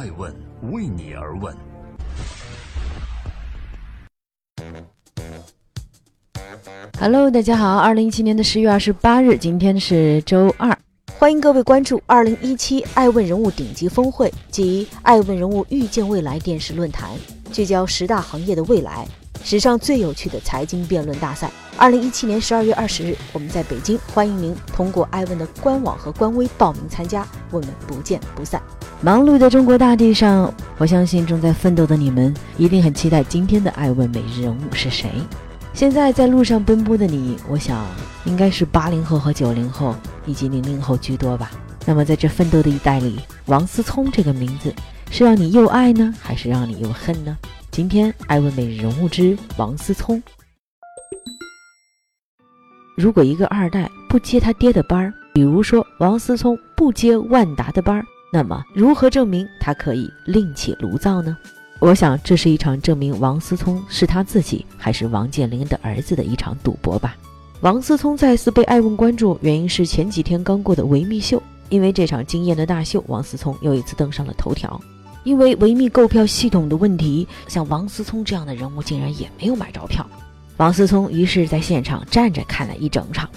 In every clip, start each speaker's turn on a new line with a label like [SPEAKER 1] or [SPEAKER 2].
[SPEAKER 1] 爱问为你而问。
[SPEAKER 2] Hello，大家好，二零一七年的十月二十八日，今天是周二，
[SPEAKER 3] 欢迎各位关注二零一七爱问人物顶级峰会及爱问人物预见未来电视论坛，聚焦十大行业的未来，史上最有趣的财经辩论大赛。二零一七年十二月二十日，我们在北京，欢迎您通过爱问的官网和官微报名参加，我们不见不散。
[SPEAKER 2] 忙碌的中国大地上，我相信正在奋斗的你们一定很期待今天的爱问每日人物是谁。现在在路上奔波的你，我想应该是八零后和九零后以及零零后居多吧。那么在这奋斗的一代里，王思聪这个名字是让你又爱呢，还是让你又恨呢？今天爱问每日人物之王思聪。如果一个二代不接他爹的班儿，比如说王思聪不接万达的班儿，那么如何证明他可以另起炉灶呢？我想这是一场证明王思聪是他自己还是王健林的儿子的一场赌博吧。王思聪再次被爱问关注，原因是前几天刚过的维密秀，因为这场惊艳的大秀，王思聪又一次登上了头条。因为维密购票系统的问题，像王思聪这样的人物竟然也没有买着票。王思聪于是在现场站着看了一整场。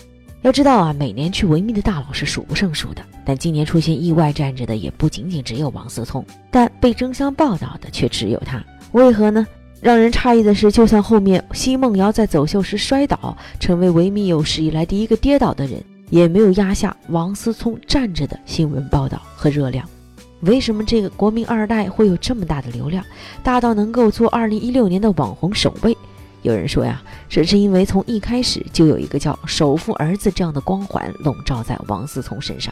[SPEAKER 2] 要知道啊，每年去维密的大佬是数不胜数的，但今年出现意外站着的也不仅仅只有王思聪，但被争相报道的却只有他。为何呢？让人诧异的是，就算后面奚梦瑶在走秀时摔倒，成为维密有史以来第一个跌倒的人，也没有压下王思聪站着的新闻报道和热量。为什么这个国民二代会有这么大的流量，大到能够做二零一六年的网红首位？有人说呀，这是因为从一开始就有一个叫“首富儿子”这样的光环笼罩在王思聪身上。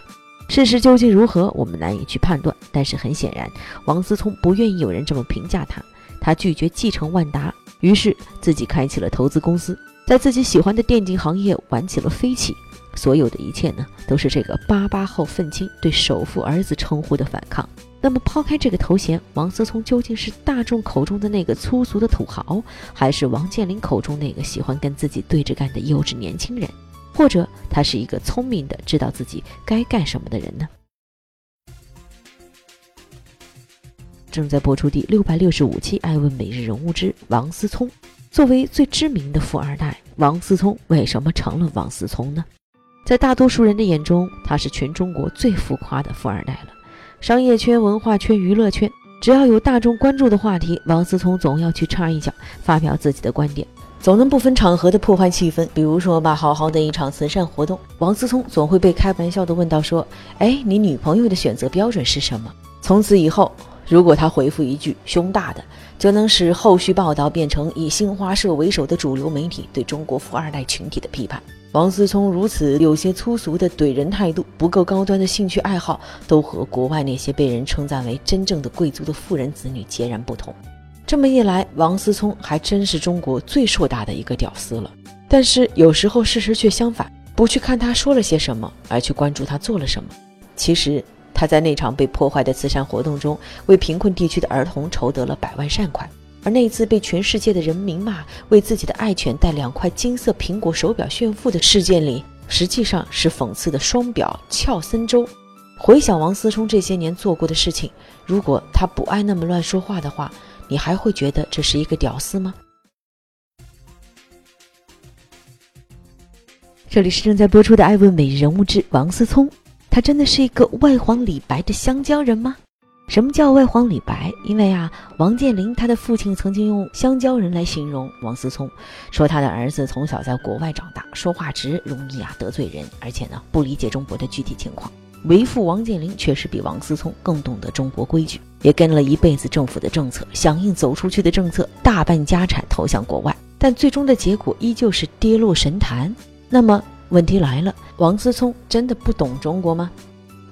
[SPEAKER 2] 事实究竟如何，我们难以去判断。但是很显然，王思聪不愿意有人这么评价他，他拒绝继承万达，于是自己开启了投资公司，在自己喜欢的电竞行业玩起了飞起。所有的一切呢，都是这个八八后愤青对首富儿子称呼的反抗。那么，抛开这个头衔，王思聪究竟是大众口中的那个粗俗的土豪，还是王健林口中那个喜欢跟自己对着干的幼稚年轻人？或者他是一个聪明的、知道自己该干什么的人呢？正在播出第六百六十五期《爱问每日人物》之王思聪。作为最知名的富二代，王思聪为什么成了王思聪呢？在大多数人的眼中，他是全中国最浮夸的富二代了。商业圈、文化圈、娱乐圈，只要有大众关注的话题，王思聪总要去插一脚，发表自己的观点，总能不分场合的破坏气氛。比如说吧，好好的一场慈善活动，王思聪总会被开玩笑的问到说：“哎，你女朋友的选择标准是什么？”从此以后，如果他回复一句“胸大的”，就能使后续报道变成以新华社为首的主流媒体对中国富二代群体的批判。王思聪如此有些粗俗的怼人态度，不够高端的兴趣爱好，都和国外那些被人称赞为真正的贵族的富人子女截然不同。这么一来，王思聪还真是中国最硕大的一个屌丝了。但是有时候事实却相反，不去看他说了些什么，而去关注他做了什么。其实他在那场被破坏的慈善活动中，为贫困地区的儿童筹得了百万善款。而那次被全世界的人民骂为自己的爱犬戴两块金色苹果手表炫富的事件里，实际上是讽刺的双表俏森州。回想王思聪这些年做过的事情，如果他不爱那么乱说话的话，你还会觉得这是一个屌丝吗？这里是正在播出的《爱问每日人物之》，王思聪，他真的是一个外黄里白的香蕉人吗？什么叫外黄里白？因为啊，王健林他的父亲曾经用“香蕉人”来形容王思聪，说他的儿子从小在国外长大，说话直，容易啊得罪人，而且呢不理解中国的具体情况。为父王健林确实比王思聪更懂得中国规矩，也跟了一辈子政府的政策，响应走出去的政策，大半家产投向国外，但最终的结果依旧是跌落神坛。那么问题来了，王思聪真的不懂中国吗？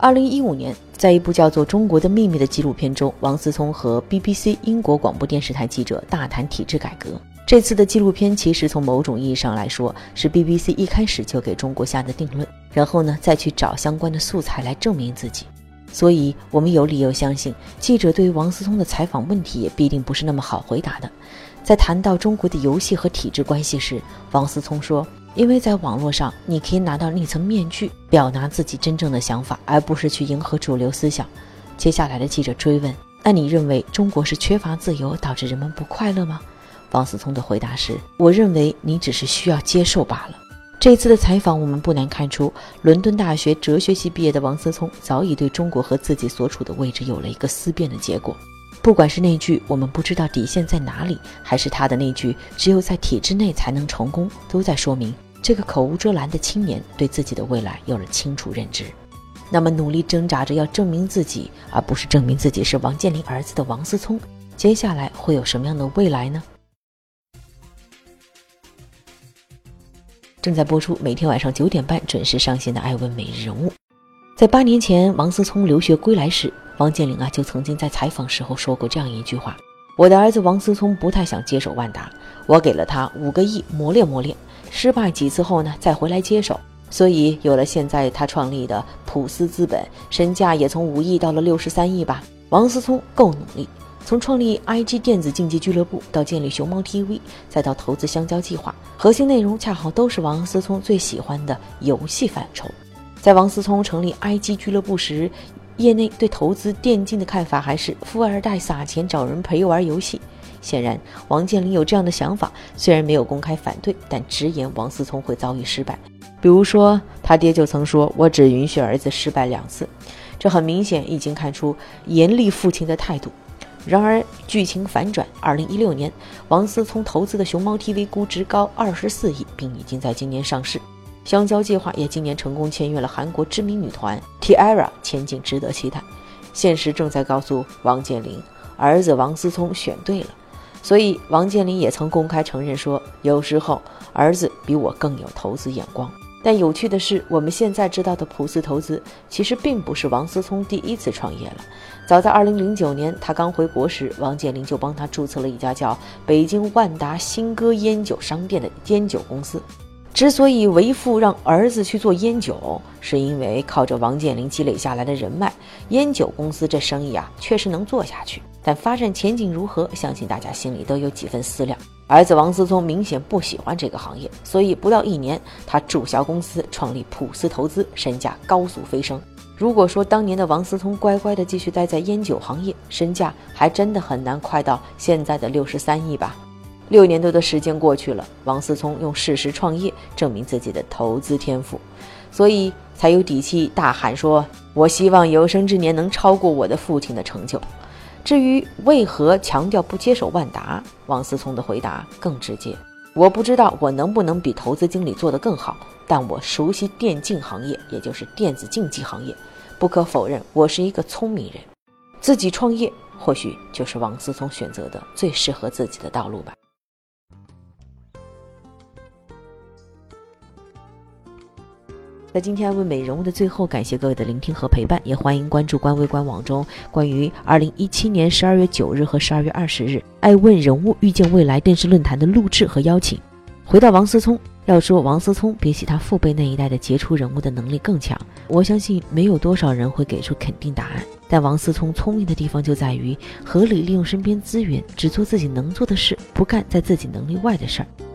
[SPEAKER 2] 二零一五年。在一部叫做《中国的秘密》的纪录片中，王思聪和 BBC 英国广播电视台记者大谈体制改革。这次的纪录片其实从某种意义上来说，是 BBC 一开始就给中国下的定论，然后呢再去找相关的素材来证明自己。所以，我们有理由相信，记者对于王思聪的采访问题也必定不是那么好回答的。在谈到中国的游戏和体制关系时，王思聪说。因为在网络上，你可以拿到那层面具，表达自己真正的想法，而不是去迎合主流思想。接下来的记者追问：“那你认为中国是缺乏自由导致人们不快乐吗？王思聪的回答是：我认为你只是需要接受罢了。这次的采访，我们不难看出，伦敦大学哲学系毕业的王思聪早已对中国和自己所处的位置有了一个思辨的结果。不管是那句“我们不知道底线在哪里”，还是他的那句“只有在体制内才能成功”，都在说明这个口无遮拦的青年对自己的未来有了清楚认知。那么，努力挣扎着要证明自己，而不是证明自己是王健林儿子的王思聪，接下来会有什么样的未来呢？正在播出，每天晚上九点半准时上线的《艾问每日人物》。在八年前，王思聪留学归来时，王健林啊就曾经在采访时候说过这样一句话：“我的儿子王思聪不太想接手万达，我给了他五个亿磨练磨练，失败几次后呢再回来接手，所以有了现在他创立的普思资本，身价也从五亿到了六十三亿吧。王思聪够努力。”从创立 IG 电子竞技俱乐部到建立熊猫 TV，再到投资香蕉计划，核心内容恰好都是王思聪最喜欢的游戏范畴。在王思聪成立 IG 俱乐部时，业内对投资电竞的看法还是富二代撒钱找人陪玩游戏。显然，王健林有这样的想法，虽然没有公开反对，但直言王思聪会遭遇失败。比如说，他爹就曾说：“我只允许儿子失败两次。”这很明显已经看出严厉父亲的态度。然而，剧情反转。二零一六年，王思聪投资的熊猫 TV 估值高二十四亿，并已经在今年上市。香蕉计划也今年成功签约了韩国知名女团 T-ara，前景值得期待。现实正在告诉王健林，儿子王思聪选对了。所以，王健林也曾公开承认说，有时候儿子比我更有投资眼光。但有趣的是，我们现在知道的普思投资，其实并不是王思聪第一次创业了。早在2009年，他刚回国时，王健林就帮他注册了一家叫北京万达新歌烟酒商店的烟酒公司。之所以为父让儿子去做烟酒，是因为靠着王健林积累下来的人脉，烟酒公司这生意啊，确实能做下去。但发展前景如何，相信大家心里都有几分思量。儿子王思聪明显不喜欢这个行业，所以不到一年，他注销公司，创立普思投资，身价高速飞升。如果说当年的王思聪乖乖的继续待在烟酒行业，身价还真的很难快到现在的六十三亿吧。六年多的时间过去了，王思聪用事实创业证明自己的投资天赋，所以才有底气大喊说：“我希望有生之年能超过我的父亲的成就。”至于为何强调不接手万达，王思聪的回答更直接：“我不知道我能不能比投资经理做得更好，但我熟悉电竞行业，也就是电子竞技行业。不可否认，我是一个聪明人。自己创业或许就是王思聪选择的最适合自己的道路吧。”在今天问美人物的最后，感谢各位的聆听和陪伴，也欢迎关注官微官网中关于二零一七年十二月九日和十二月二十日爱问人物遇见未来电视论坛的录制和邀请。回到王思聪，要说王思聪比起他父辈那一代的杰出人物的能力更强，我相信没有多少人会给出肯定答案。但王思聪聪明的地方就在于合理利用身边资源，只做自己能做的事，不干在自己能力外的事儿。